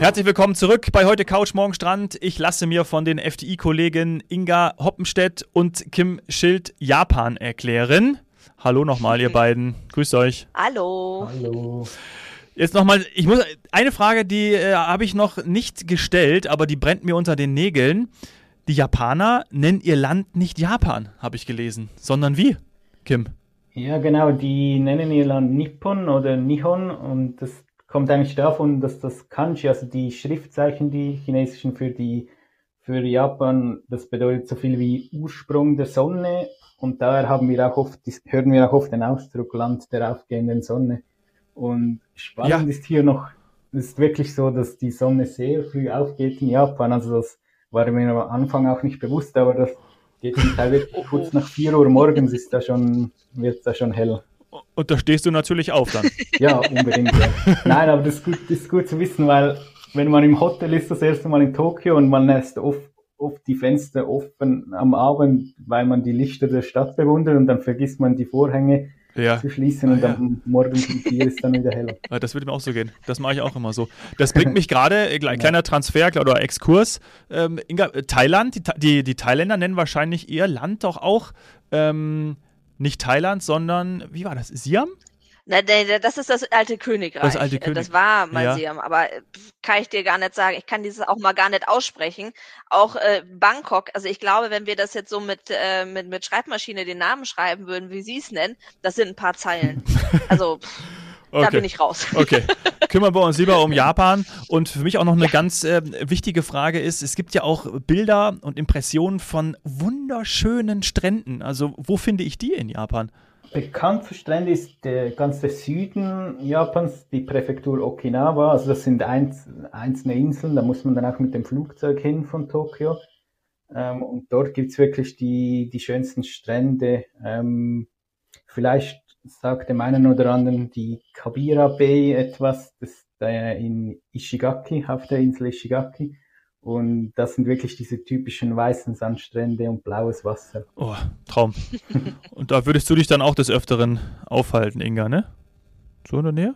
Herzlich willkommen zurück bei heute Couch Morgen Strand. Ich lasse mir von den FDI-Kollegen Inga Hoppenstedt und Kim Schild Japan erklären. Hallo nochmal, ihr beiden. Grüßt euch. Hallo. Hallo. Jetzt nochmal, ich muss, eine Frage, die äh, habe ich noch nicht gestellt, aber die brennt mir unter den Nägeln. Die Japaner nennen ihr Land nicht Japan, habe ich gelesen, sondern wie, Kim? Ja, genau, die nennen ihr Land Nippon oder Nihon und das kommt eigentlich davon, dass das Kanji, also die Schriftzeichen, die chinesischen für die für Japan, das bedeutet so viel wie Ursprung der Sonne und daher haben wir auch oft, hören wir auch oft den Ausdruck Land der aufgehenden Sonne. Und spannend ja. ist hier noch, es ist wirklich so, dass die Sonne sehr früh aufgeht in Japan. Also das war mir am Anfang auch nicht bewusst, aber das geht zum Teil wirklich kurz nach 4 Uhr morgens ist da schon, wird da schon hell. Und da stehst du natürlich auf dann. ja, unbedingt. Ja. Nein, aber das ist, gut, das ist gut zu wissen, weil wenn man im Hotel ist, das erste Mal in Tokio und man lässt oft, oft die Fenster offen am Abend, weil man die Lichter der Stadt bewundert und dann vergisst man die Vorhänge ja. zu schließen und ah, ja. dann morgen um vier ist dann wieder heller. Das würde mir auch so gehen. Das mache ich auch immer so. Das bringt mich gerade, äh, kleiner Transfer oder Exkurs. Ähm, Inga, äh, Thailand, die, die, die, Thailänder nennen wahrscheinlich ihr Land doch auch ähm, nicht Thailand, sondern, wie war das, Siam? Na, das ist das alte Königreich. Das, alte König das war mal ja. Siam, aber äh, kann ich dir gar nicht sagen. Ich kann dieses auch mal gar nicht aussprechen. Auch äh, Bangkok, also ich glaube, wenn wir das jetzt so mit, äh, mit, mit Schreibmaschine den Namen schreiben würden, wie sie es nennen, das sind ein paar Zeilen. Also pff, okay. da bin ich raus. Okay, kümmern wir uns lieber um Japan. Und für mich auch noch eine ja. ganz äh, wichtige Frage ist, es gibt ja auch Bilder und Impressionen von wunderschönen Stränden. Also wo finde ich die in Japan? Bekannt für Strände ist der ganze Süden Japans, die Präfektur Okinawa. Also das sind einz einzelne Inseln, da muss man dann auch mit dem Flugzeug hin von Tokio. Ähm, und dort gibt's wirklich die, die schönsten Strände. Ähm, vielleicht sagt dem einen oder anderen die Kabira Bay etwas, das ist äh, in Ishigaki, auf der Insel Ishigaki. Und das sind wirklich diese typischen weißen Sandstrände und blaues Wasser. Oh, Traum. und da würdest du dich dann auch des Öfteren aufhalten, Inga, ne? So in der Nähe?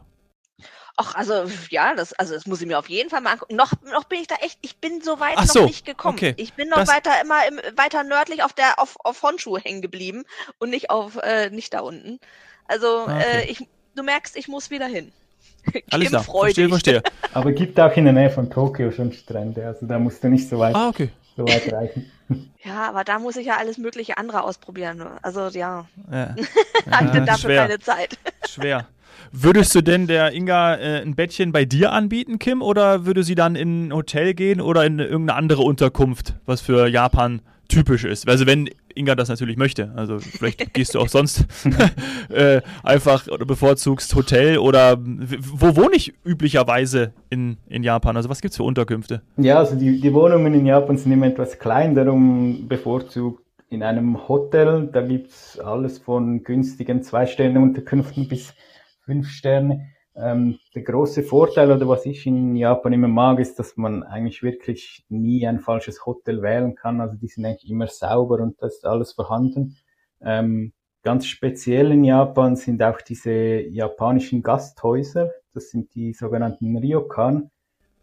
Ach, also ja, das, also das muss ich mir auf jeden Fall mal angucken. Noch, noch bin ich da echt, ich bin so weit Ach noch so, nicht gekommen. Okay. Ich bin noch das, weiter immer im, weiter nördlich auf der auf, auf Honshu hängen geblieben und nicht auf äh, nicht da unten. Also ah, okay. äh, ich, du merkst, ich muss wieder hin. Alles klar, verstehe, verstehe. Aber gibt auch in der Nähe von Tokio schon Strände, also da musst du nicht so weit, ah, okay. so weit reichen. Ja, aber da muss ich ja alles mögliche andere ausprobieren. Also ja, ja. hatte ja, dafür schwer. keine Zeit. Schwer. Würdest du denn der Inga äh, ein Bettchen bei dir anbieten, Kim, oder würde sie dann in ein Hotel gehen oder in irgendeine andere Unterkunft, was für Japan typisch ist? Also wenn Inga das natürlich möchte. Also vielleicht gehst du auch sonst äh, einfach oder bevorzugst Hotel oder wo wohne ich üblicherweise in, in Japan? Also was gibt es für Unterkünfte? Ja, also die, die Wohnungen in Japan sind immer etwas klein, darum bevorzugt in einem Hotel. Da gibt es alles von günstigen Zwei-Sterne-Unterkünften bis fünf Sterne. Ähm, der große Vorteil oder was ich in Japan immer mag, ist, dass man eigentlich wirklich nie ein falsches Hotel wählen kann. Also die sind eigentlich immer sauber und das ist alles vorhanden. Ähm, ganz speziell in Japan sind auch diese japanischen Gasthäuser. Das sind die sogenannten Ryokan.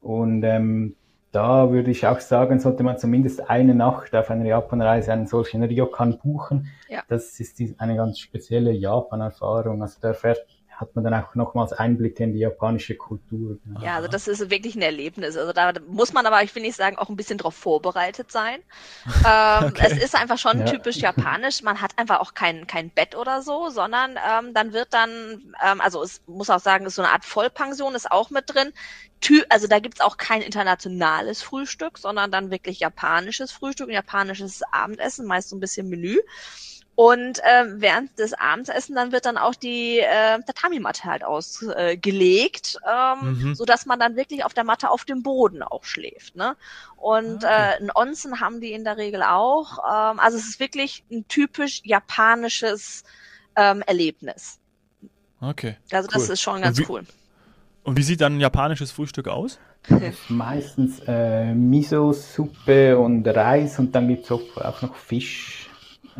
Und ähm, da würde ich auch sagen, sollte man zumindest eine Nacht auf einer Japanreise einen solchen Ryokan buchen. Ja. Das ist eine ganz spezielle Japan-Erfahrung. Also da erfährt hat man dann auch nochmals Einblicke in die japanische Kultur. Ja, also das ist wirklich ein Erlebnis. Also da muss man aber, ich will nicht sagen, auch ein bisschen darauf vorbereitet sein. ähm, okay. Es ist einfach schon ja. typisch japanisch. Man hat einfach auch kein, kein Bett oder so, sondern ähm, dann wird dann, ähm, also es muss auch sagen, ist so eine Art Vollpension ist auch mit drin. Ty also da gibt's auch kein internationales Frühstück, sondern dann wirklich japanisches Frühstück, japanisches Abendessen, meist so ein bisschen Menü. Und äh, während des Abendessen dann wird dann auch die äh, Tatami-Matte halt ausgelegt, äh, ähm, mhm. so dass man dann wirklich auf der Matte auf dem Boden auch schläft. Ne? Und ah, okay. äh, ein Onsen haben die in der Regel auch. Ähm, also es ist wirklich ein typisch japanisches ähm, Erlebnis. Okay. Also das ist schon ganz und wie, cool. Und wie sieht dann ein japanisches Frühstück aus? Meistens äh, Miso-Suppe und Reis und dann gibt's auch, auch noch Fisch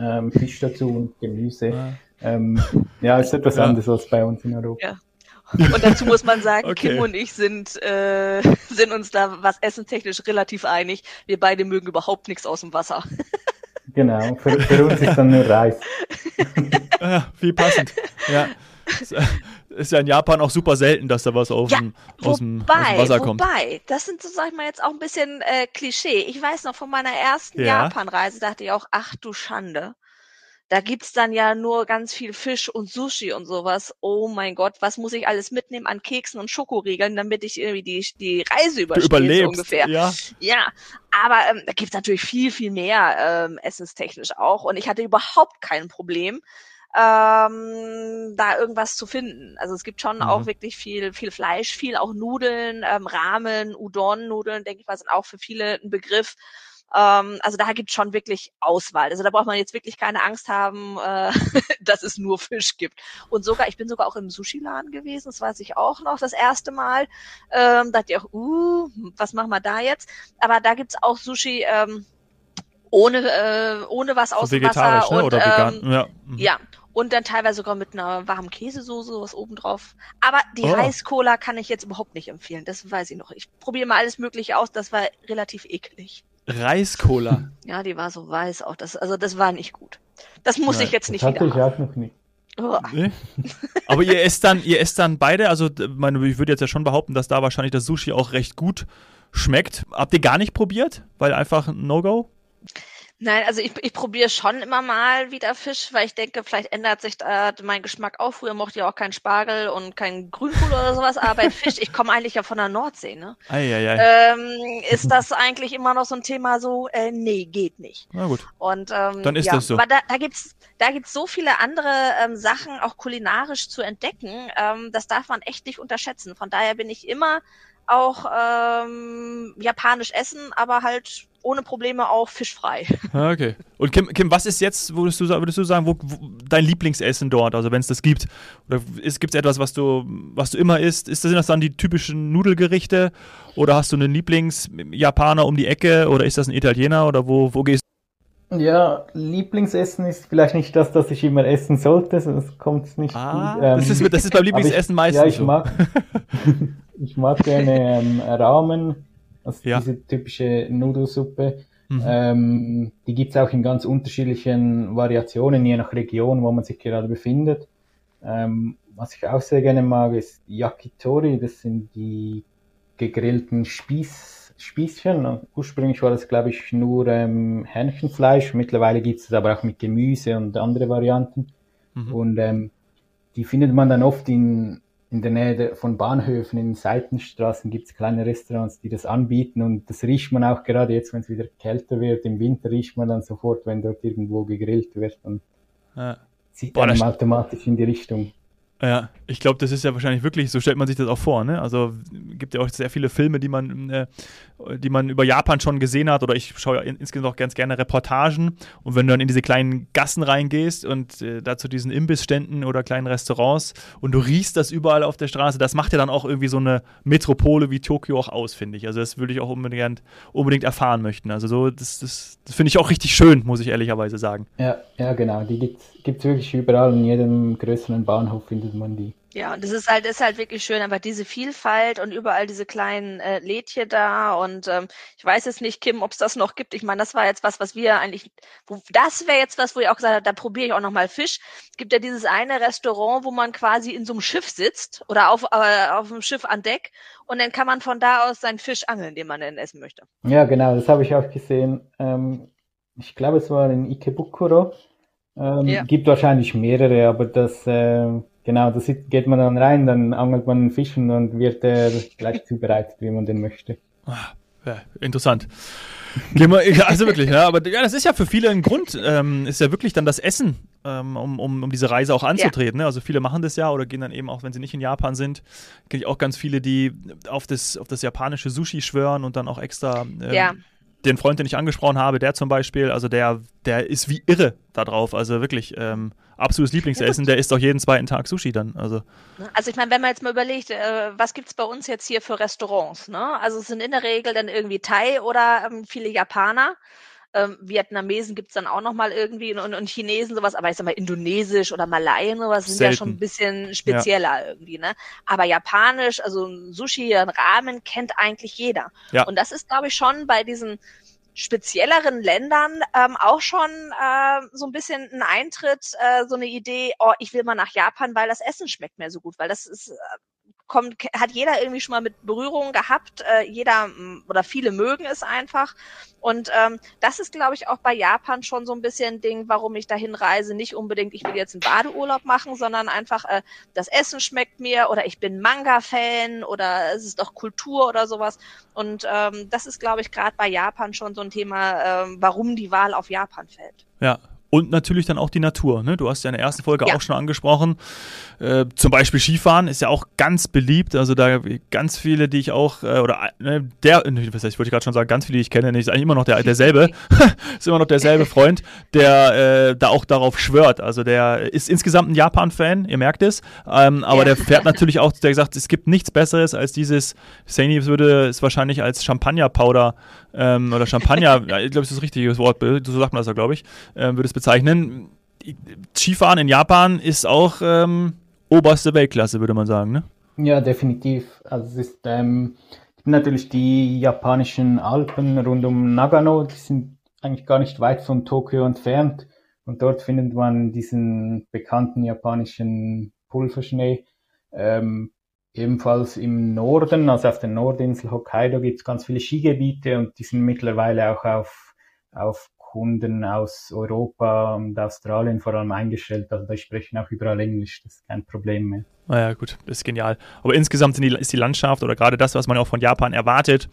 ähm, Fisch dazu und Gemüse. Ah. Ähm, ja, ist etwas ja. anderes als bei uns in Europa. Ja. Und dazu muss man sagen, Okay. Kim und ich sind, äh, sind uns da was essentechnisch relativ einig. Wir beide mögen überhaupt nichts aus dem Wasser. Genau, für, für uns ist dann nur Reis. Ja, wie passend. Ja. Ist, ja in Japan auch super selten, dass da was auf Ja, dem, aus, dem, aus Wobei, dem Wasser kommt. wobei, das sind so, sag ich mal, jetzt auch ein bisschen äh, Klischee. Ich weiß noch, von meiner ersten Ja. Japan-Reise dachte ich auch, ach du Schande. Da gibt's dann ja nur ganz viel Fisch und Sushi und sowas. Oh mein Gott, was muss ich alles mitnehmen an Keksen und Schokoriegeln, damit ich irgendwie die, die Reise überstehe, so überlebst. ungefähr. Ja. Ja, aber ähm, da gibt's natürlich viel, viel mehr ähm, essenstechnisch auch. Und ich hatte überhaupt kein Problem, ähm, da irgendwas zu finden. Also es gibt schon Mhm. auch wirklich viel, viel Fleisch, viel auch Nudeln, ähm, Ramen, Udon-Nudeln, denke ich mal, sind auch für viele ein Begriff. Ähm, also da gibt's schon wirklich Auswahl. Also da braucht man jetzt wirklich keine Angst haben, äh, dass es nur Fisch gibt. Und sogar, ich bin sogar auch im Sushi-Laden gewesen, das weiß ich auch noch, das erste Mal. Ähm, dachte ich auch, uh, was machen wir da jetzt? Aber da gibt's auch Sushi ähm, ohne, äh, ohne was aus dem vegetarisch, Wasser. ne? und, Oder vegan. Ähm, ja. Mhm. ja, und dann teilweise sogar mit einer warmen Käsesoße was obendrauf. Aber die Oh. Reis-Cola kann ich jetzt überhaupt nicht empfehlen. Das weiß ich noch. Ich probiere mal alles Mögliche aus. Das war relativ eklig. Reis-Cola. Ja, die war so weiß auch. Das, also das war nicht gut. Das muss Nein, ich jetzt Das nicht hatte wieder ich auch noch nicht. Uah. Nee? Aber ihr esst dann, ihr esst dann beide, also meine, ich würde jetzt ja schon behaupten, dass da wahrscheinlich das Sushi auch recht gut schmeckt. Habt ihr gar nicht probiert? Weil einfach ein No-Go? Nein, also ich, ich probiere schon immer mal wieder Fisch, weil ich denke, vielleicht ändert sich da mein Geschmack auch. Früher mochte ich auch keinen Spargel und keinen Grünkohl oder sowas, aber bei Fisch, ich komme eigentlich ja von der Nordsee, ne? Eieiei. Ähm, ist das eigentlich immer noch so ein Thema so, äh, nee, geht nicht. Na gut. Und ähm, Dann ist ja, das so. Aber da, da gibt's da gibt's so viele andere ähm, Sachen auch kulinarisch zu entdecken. Ähm, das darf man echt nicht unterschätzen. Von daher bin ich immer auch ähm, japanisch essen, aber halt ohne Probleme auch fischfrei. Ah, Okay. Und Kim, Kim, was ist jetzt, würdest du, würdest du sagen, wo, wo, dein Lieblingsessen dort, also wenn es das gibt? Oder gibt es etwas, was du, was du immer isst? Ist das, sind das dann die typischen Nudelgerichte? Oder hast du einen Lieblingsjapaner um die Ecke? Oder ist das ein Italiener? Oder wo, wo gehst Ja, Lieblingsessen ist vielleicht nicht das, das ich immer essen sollte, das kommt nicht Ah, gut. Ähm, das, ist, das ist beim Lieblingsessen ich, meistens Ja, ich so. mag, ich mag gerne ähm, Ramen, also Ja. diese typische Nudelsuppe. Mhm. Ähm, die gibt's auch in ganz unterschiedlichen Variationen, je nach Region, wo man sich gerade befindet. Ähm, was ich auch sehr gerne mag, ist Yakitori. Das sind die gegrillten Spieß, Spießchen. Ursprünglich war das, glaube ich, nur ähm, Hähnchenfleisch. Mittlerweile gibt's es aber auch mit Gemüse und andere Varianten. Mhm. Und ähm, die findet man dann oft in, in der Nähe der, von Bahnhöfen, in Seitenstraßen gibt's kleine Restaurants, die das anbieten. Und das riecht man auch gerade jetzt, wenn es wieder kälter wird. Im Winter riecht man dann sofort, wenn dort irgendwo gegrillt wird und Ja. zieht Boah, einem das- automatisch in die Richtung. Ja, ich glaube, das ist ja wahrscheinlich wirklich, so stellt man sich das auch vor, ne? Also gibt ja auch sehr viele Filme, die man, äh, die man über Japan schon gesehen hat, oder ich schaue ja in, insgesamt auch ganz gerne Reportagen. Und wenn du dann in diese kleinen Gassen reingehst und äh, da zu diesen Imbissständen oder kleinen Restaurants und du riechst das überall auf der Straße, das macht ja dann auch irgendwie so eine Metropole wie Tokio auch aus, finde ich. Also das würde ich auch unbedingt, unbedingt erfahren möchten. Also so, das, das, das finde ich auch richtig schön, muss ich ehrlicherweise sagen. Ja, ja, genau. Die gibt's, gibt's wirklich überall. In jedem größeren Bahnhof findet man die. Ja, und das ist halt, ist halt wirklich schön, aber diese Vielfalt und überall diese kleinen äh, Lädchen da und ähm, ich weiß jetzt nicht, Kim, ob es das noch gibt. Ich meine, das war jetzt was, was wir eigentlich, wo, das wäre jetzt was, wo ich auch gesagt habe, da probiere ich auch nochmal Fisch. Es gibt ja dieses eine Restaurant, wo man quasi in so einem Schiff sitzt oder auf, äh, auf dem Schiff an Deck und dann kann man von da aus seinen Fisch angeln, den man denn essen möchte. Ja, genau, das habe ich auch gesehen. Ähm, ich glaube, es war in Ikebukuro. Ähm, Ja. Gibt wahrscheinlich mehrere, aber das, äh, genau, da geht man dann rein, dann angelt man einen Fisch und dann wird er gleich zubereitet, wie man den möchte. Ah, Ja, interessant. Gehen wir, ja, also wirklich, ja, aber ja, das ist ja für viele ein Grund, ähm, ist ja wirklich dann das Essen, ähm, um, um, um diese Reise auch anzutreten. Ne? Also viele machen das ja oder gehen dann eben auch, wenn sie nicht in Japan sind, kenne ich auch ganz viele, die auf das, auf das japanische Sushi schwören und dann auch extra ähm, Ja. Den Freund, den ich angesprochen habe, der zum Beispiel, also der, der ist wie irre da drauf. Also wirklich ähm, absolutes Lieblingsessen, der isst auch jeden zweiten Tag Sushi dann. Also Ne? Also ich meine, wenn man jetzt mal überlegt, äh, was gibt's bei uns jetzt hier für Restaurants? Ne? Also es sind in der Regel dann irgendwie Thai oder ähm, viele Japaner. Ähm, Vietnamesen gibt's dann auch nochmal irgendwie und, und Chinesen sowas, aber ich sag mal Indonesisch oder Malayen sowas sind Selten. ja schon ein bisschen spezieller ja. irgendwie, ne? Aber Japanisch, also ein Sushi, ein Ramen kennt eigentlich jeder. Ja. Und das ist, glaube ich, schon bei diesen spezielleren Ländern ähm, auch schon äh, so ein bisschen ein Eintritt, äh, so eine Idee, oh, ich will mal nach Japan, weil das Essen schmeckt mir so gut, weil das ist äh, kommt, hat jeder irgendwie schon mal mit Berührungen gehabt. Äh, jeder oder viele mögen es einfach. Und ähm, das ist, glaube ich, auch bei Japan schon so ein bisschen ein Ding, warum ich dahin reise. Nicht unbedingt, ich will jetzt einen Badeurlaub machen, sondern einfach, äh, das Essen schmeckt mir oder ich bin Manga-Fan oder es ist doch Kultur oder sowas. Und ähm, das ist, glaube ich, gerade bei Japan schon so ein Thema, ähm, warum die Wahl auf Japan fällt. Ja, und natürlich dann auch die Natur. Ne? Du hast ja in der ersten Folge ja. auch schon angesprochen. Äh, zum Beispiel Skifahren ist ja auch ganz beliebt. Also da ganz viele, die ich auch, äh, oder ne, der, was heißt, ich wollte gerade schon sagen, ganz viele, die ich kenne, ist eigentlich immer noch der, derselbe, ist immer noch derselbe Freund, der äh, da auch darauf schwört. Also der ist insgesamt ein Japan-Fan, ihr merkt es. Ähm, aber ja. der fährt natürlich auch, der sagt, es gibt nichts Besseres als dieses, Saini würde es wahrscheinlich als Champagner-Powder ähm, oder Champagner, ja, ich glaube, das ist das richtige Wort, so sagt man das ja, glaube ich, ähm, würde es bezeichnen. Skifahren in Japan ist auch ähm, oberste Weltklasse, würde man sagen, ne? Ja, definitiv. Also es ist ähm, natürlich die japanischen Alpen rund um Nagano, die sind eigentlich gar nicht weit von Tokio entfernt. Und dort findet man diesen bekannten japanischen Pulverschnee. Ähm, ebenfalls im Norden, also auf der Nordinsel Hokkaido, gibt es ganz viele Skigebiete und die sind mittlerweile auch auf, auf Kunden aus Europa und Australien vor allem eingestellt. Also da sprechen auch überall Englisch, das ist kein Problem mehr. Naja, gut, das ist genial. Aber insgesamt die, ist die Landschaft oder gerade das, was man auch von Japan erwartet,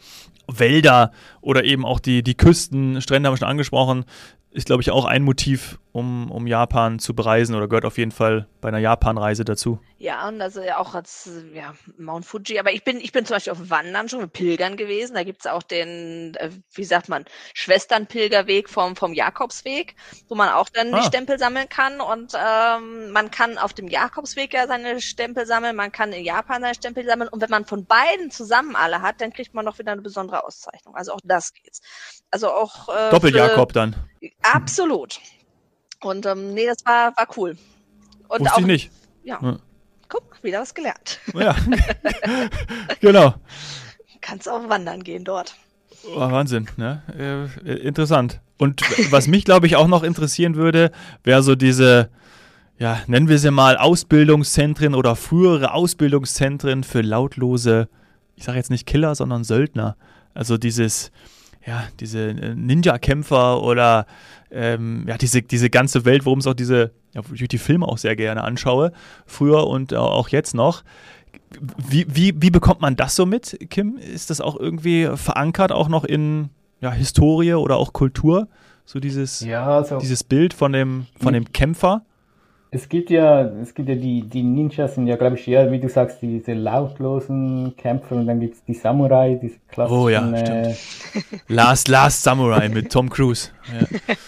Wälder oder eben auch die, die Küsten, Strände haben wir schon angesprochen, ist, glaube ich, auch ein Motiv, um, um Japan zu bereisen oder gehört auf jeden Fall bei einer Japanreise dazu. Ja, und also auch als ja, Mount Fuji, aber ich bin, ich bin zum Beispiel auf Wandern schon mit Pilgern gewesen. Da gibt's auch den, äh, wie sagt man, Schwesternpilgerweg vom, vom Jakobsweg, wo man auch dann ah. die Stempel sammeln kann. Und ähm, man kann auf dem Jakobsweg ja seine Stempel sammeln, man kann in Japan seine Stempel sammeln. Und wenn man von beiden zusammen alle hat, dann kriegt man noch wieder eine besondere Auszeichnung. Also auch das geht's. Also auch äh, Doppel-Jakob dann. Absolut. Und ähm, nee, das war, war cool. Und Wusste auch, ich nicht. Ja. ja. Guck, wieder was gelernt. Ja. genau. Kannst auch wandern gehen dort. Oh, Wahnsinn, ne? Äh, interessant. Und was mich, glaube ich, auch noch interessieren würde, wäre so diese, ja, nennen wir sie mal Ausbildungszentren oder frühere Ausbildungszentren für lautlose, ich sage jetzt nicht Killer, sondern Söldner. Also dieses, ja, diese äh, Ninja-Kämpfer oder ähm, ja, diese, diese ganze Welt, worum es auch diese, ja, wo ich die Filme auch sehr gerne anschaue, früher und auch jetzt noch. Wie, wie, wie bekommt man das so mit, Kim? Ist das auch irgendwie verankert, auch noch in ja, Historie oder auch Kultur? So dieses, ja, also dieses Bild von dem, von dem Kämpfer? Es gibt ja, es gibt ja die, die Ninjas sind ja, glaube ich, eher, wie du sagst, diese lautlosen Kämpfer und dann gibt es die Samurai, diese klassischen. Oh ja, äh, Last, Last Samurai mit Tom Cruise. Ja.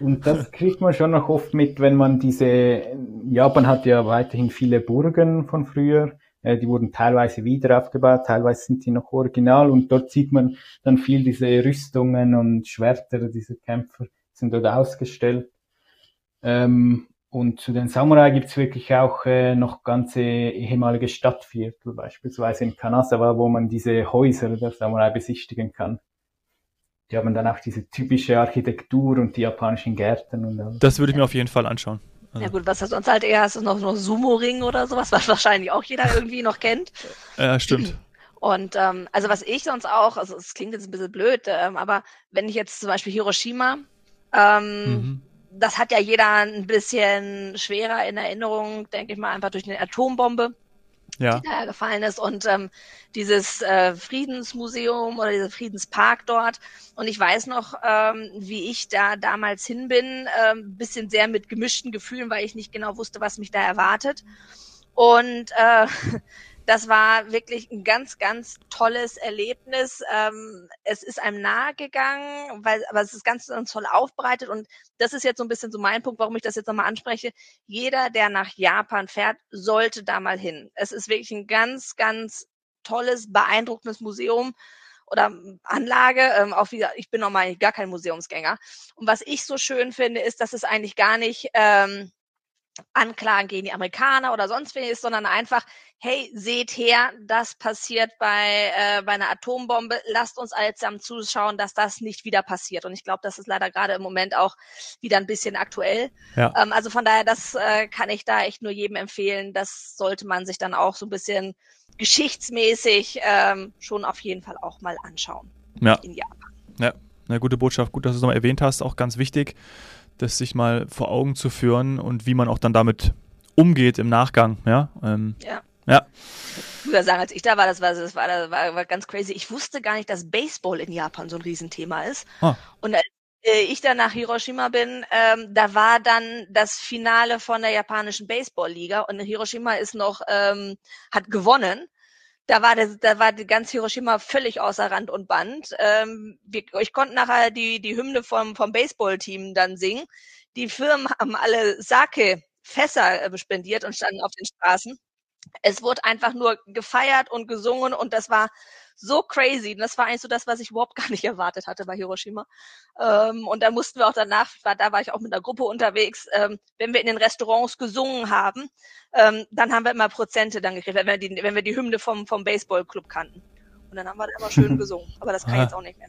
Und das kriegt man schon noch oft mit, wenn man diese, Japan hat ja weiterhin viele Burgen von früher, äh, die wurden teilweise wieder aufgebaut, teilweise sind die noch original und dort sieht man dann viel diese Rüstungen und Schwerter diese Kämpfer sind dort ausgestellt. Ähm, und zu den Samurai gibt's wirklich auch äh, noch ganze ehemalige Stadtviertel, beispielsweise in Kanazawa, wo man diese Häuser der Samurai besichtigen kann. Die haben dann auch diese typische Architektur und die japanischen Gärten und alles. Das würde ich mir auf jeden Fall anschauen. Also. Ja gut, was hast du sonst halt eher? Hast du noch, noch Sumo-Ring oder sowas, was wahrscheinlich auch jeder irgendwie noch kennt? Ja, stimmt. Und ähm, also was ich sonst auch, also es klingt jetzt ein bisschen blöd, ähm, aber wenn ich jetzt zum Beispiel Hiroshima ähm, mhm das hat ja jeder ein bisschen schwerer in Erinnerung, denke ich mal, einfach durch eine Atombombe, ja. die da gefallen ist. Und ähm, dieses äh, Friedensmuseum oder dieser Friedenspark dort. Und ich weiß noch, ähm, wie ich da damals hin bin, ähm, bisschen sehr mit gemischten Gefühlen, weil ich nicht genau wusste, was mich da erwartet. Und äh, das war wirklich ein ganz, ganz tolles Erlebnis. Ähm, es ist einem nahegegangen, weil, aber es ist ganz, ganz toll aufbereitet und das ist jetzt so ein bisschen so mein Punkt, warum ich das jetzt nochmal anspreche. Jeder, der nach Japan fährt, sollte da mal hin. Es ist wirklich ein ganz, ganz tolles, beeindruckendes Museum oder Anlage. Ähm, auch wie ich bin normal gar kein Museumsgänger. Und was ich so schön finde, ist, dass es eigentlich gar nicht ähm, Anklagen gegen die Amerikaner oder sonst wen ist, sondern einfach, hey, seht her, das passiert bei, äh, bei einer Atombombe, lasst uns alle zusammen zuschauen, dass das nicht wieder passiert. Und ich glaube, das ist leider gerade im Moment auch wieder ein bisschen aktuell. Ja. Ähm, also von daher, das äh, kann ich da echt nur jedem empfehlen. Das sollte man sich dann auch so ein bisschen geschichtsmäßig ähm, schon auf jeden Fall auch mal anschauen. Ja. In Japan. Ja, eine gute Botschaft. Gut, dass du es nochmal erwähnt hast. Auch ganz wichtig das sich mal vor Augen zu führen und wie man auch dann damit umgeht im Nachgang. Ja. Ähm, ja. Ja. Ich würde sagen, als ich da war, das war, das war, das war, war ganz crazy. Ich wusste gar nicht, dass Baseball in Japan so ein Riesenthema ist. Ah. Und als äh, ich dann nach Hiroshima bin, ähm, da war dann das Finale von der japanischen Baseballliga und Hiroshima ist noch, ähm, hat gewonnen da war, der, da war die ganze Hiroshima völlig außer Rand und Band. Ähm, wir, ich konnte nachher die, die Hymne vom, vom Baseballteam dann singen. Die Firmen haben alle Sake-Fässer äh, spendiert und standen auf den Straßen. Es wurde einfach nur gefeiert und gesungen und das war so crazy. Und das war eigentlich so das, was ich überhaupt gar nicht erwartet hatte bei Hiroshima. Ähm, und da mussten wir auch danach, war, da war ich auch mit einer Gruppe unterwegs, ähm, wenn wir in den Restaurants gesungen haben, ähm, dann haben wir immer Prozente dann gekriegt, wenn wir die, wenn wir die Hymne vom, vom Baseballclub kannten. Und dann haben wir da immer schön gesungen. Aber das kann ich jetzt auch nicht mehr.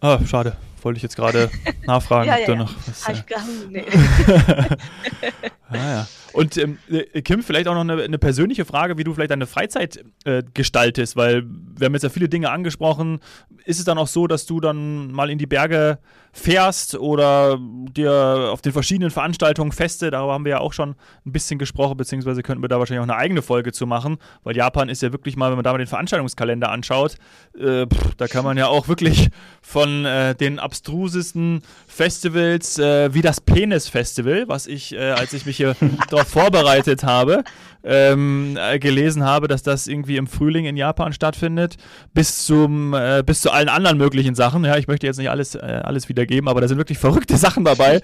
Ah, schade. Wollte ich jetzt gerade nachfragen, ja, ja, ob ja. noch was. Äh... Nee. ah, ja. Und ähm, äh, Kim, vielleicht auch noch eine, eine, persönliche Frage, wie du vielleicht deine Freizeit äh, gestaltest, weil wir haben jetzt ja viele Dinge angesprochen. Ist es dann auch so, dass du dann mal in die Berge fährst oder dir auf den verschiedenen Veranstaltungen Feste, darüber haben wir ja auch schon ein bisschen gesprochen, beziehungsweise könnten wir da wahrscheinlich auch eine eigene Folge zu machen, weil Japan ist ja wirklich mal, wenn man da mal den Veranstaltungskalender anschaut, äh, pff, da kann man ja auch wirklich von äh, den abstrusesten Festivals äh, wie das Penis Festival, was ich, äh, als ich mich hier darauf vorbereitet habe, ähm, äh, gelesen habe, dass das irgendwie im Frühling in Japan stattfindet, bis zum äh, bis zu allen anderen möglichen Sachen. Ja, ich möchte jetzt nicht alles alles wiedergeben, aber da sind wirklich verrückte Sachen dabei,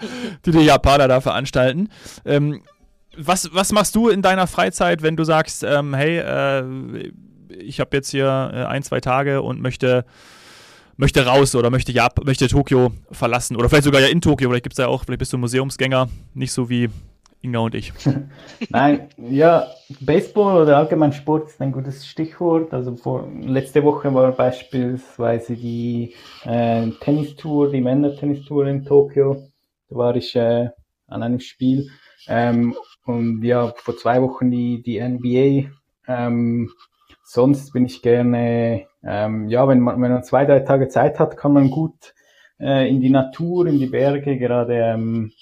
die die Japaner da veranstalten. Ähm, was, was machst du in deiner Freizeit, wenn du sagst, ähm, hey, äh, ich habe jetzt hier äh, ein, zwei Tage und möchte möchte raus oder möchte, Jap möchte Tokio verlassen oder vielleicht sogar ja in Tokio, vielleicht gibt es ja auch, vielleicht bist du Museumsgänger, nicht so wie Inga und ich. Nein, ja, Baseball oder allgemein Sport ist ein gutes Stichwort. Also vor, letzte Woche war beispielsweise die äh, Tennistour, die Männer-Tennistour in Tokio. Da war ich äh, an einem Spiel. Ähm, und ja, vor zwei Wochen die, die NBA. Ähm, sonst bin ich gerne, ähm, ja, wenn man, wenn man zwei, drei Tage Zeit hat, kann man gut äh, in die Natur, in die Berge, gerade ähm,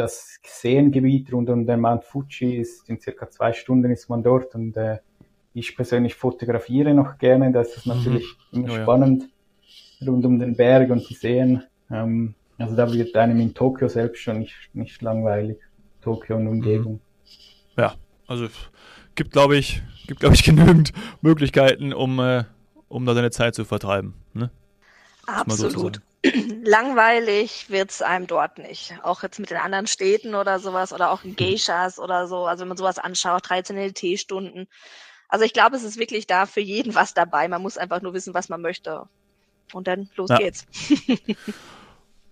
das Seengebiet rund um den Mount Fuji ist in circa zwei Stunden ist man dort und äh, ich persönlich fotografiere noch gerne. Da ist es mhm. natürlich mhm. immer oh, spannend ja. rund um den Berg und die Seen. Ähm, also da wird einem in Tokio selbst schon nicht, nicht langweilig. Tokio und Umgebung. Mhm. Ja, also gibt glaube ich, gibt glaube ich genügend Möglichkeiten, um, äh, um da seine Zeit zu vertreiben. Ne? Absolut. Langweilig wird's einem dort nicht. Auch jetzt mit den anderen Städten oder sowas oder auch in Geishas oder so. Also wenn man sowas anschaut, traditionelle Teestunden. Also ich glaube, es ist wirklich da für jeden was dabei. Man muss einfach nur wissen, was man möchte. Und dann los ja. geht's.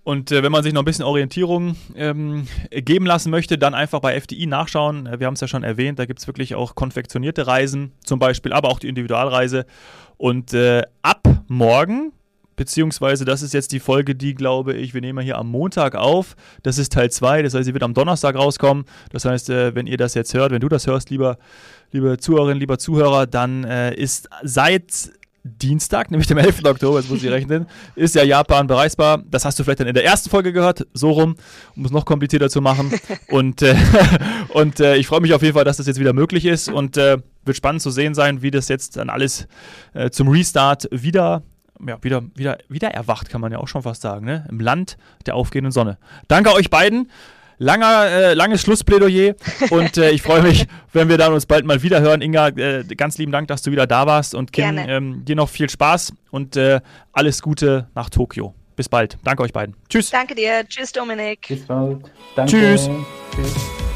Und äh, wenn man sich noch ein bisschen Orientierung ähm, geben lassen möchte, dann einfach bei FDI nachschauen. Äh, wir haben es ja schon erwähnt, da gibt es wirklich auch konfektionierte Reisen zum Beispiel, aber auch die Individualreise. Und äh, ab morgen beziehungsweise das ist jetzt die Folge, die, glaube ich, wir nehmen hier am Montag auf. Das ist Teil 2, das heißt, sie wird am Donnerstag rauskommen. Das heißt, äh, wenn ihr das jetzt hört, wenn du das hörst, lieber, liebe Zuhörerinnen, lieber Zuhörer, dann äh, ist seit Dienstag, nämlich dem 11. Oktober, jetzt muss ich rechnen, ist ja Japan bereisbar. Das hast du vielleicht dann in der ersten Folge gehört, so rum, um es noch komplizierter zu machen. Und, äh, und äh, ich freue mich auf jeden Fall, dass das jetzt wieder möglich ist und äh, wird spannend zu sehen sein, wie das jetzt dann alles zum Restart wieder ja, wieder, wieder, wieder erwacht, kann man ja auch schon fast sagen, ne? Im Land der aufgehenden Sonne. Danke euch beiden. Langer, äh, langes Schlussplädoyer und äh, ich freue mich, wenn wir dann uns bald mal wieder hören. Inga, äh, ganz lieben Dank, dass du wieder da warst und Kim, ähm, dir noch viel Spaß und äh, alles Gute nach Tokio. Bis bald. Danke euch beiden. Tschüss. Danke dir. Tschüss, Dominik. Bis bald. Danke. Tschüss. Tschüss.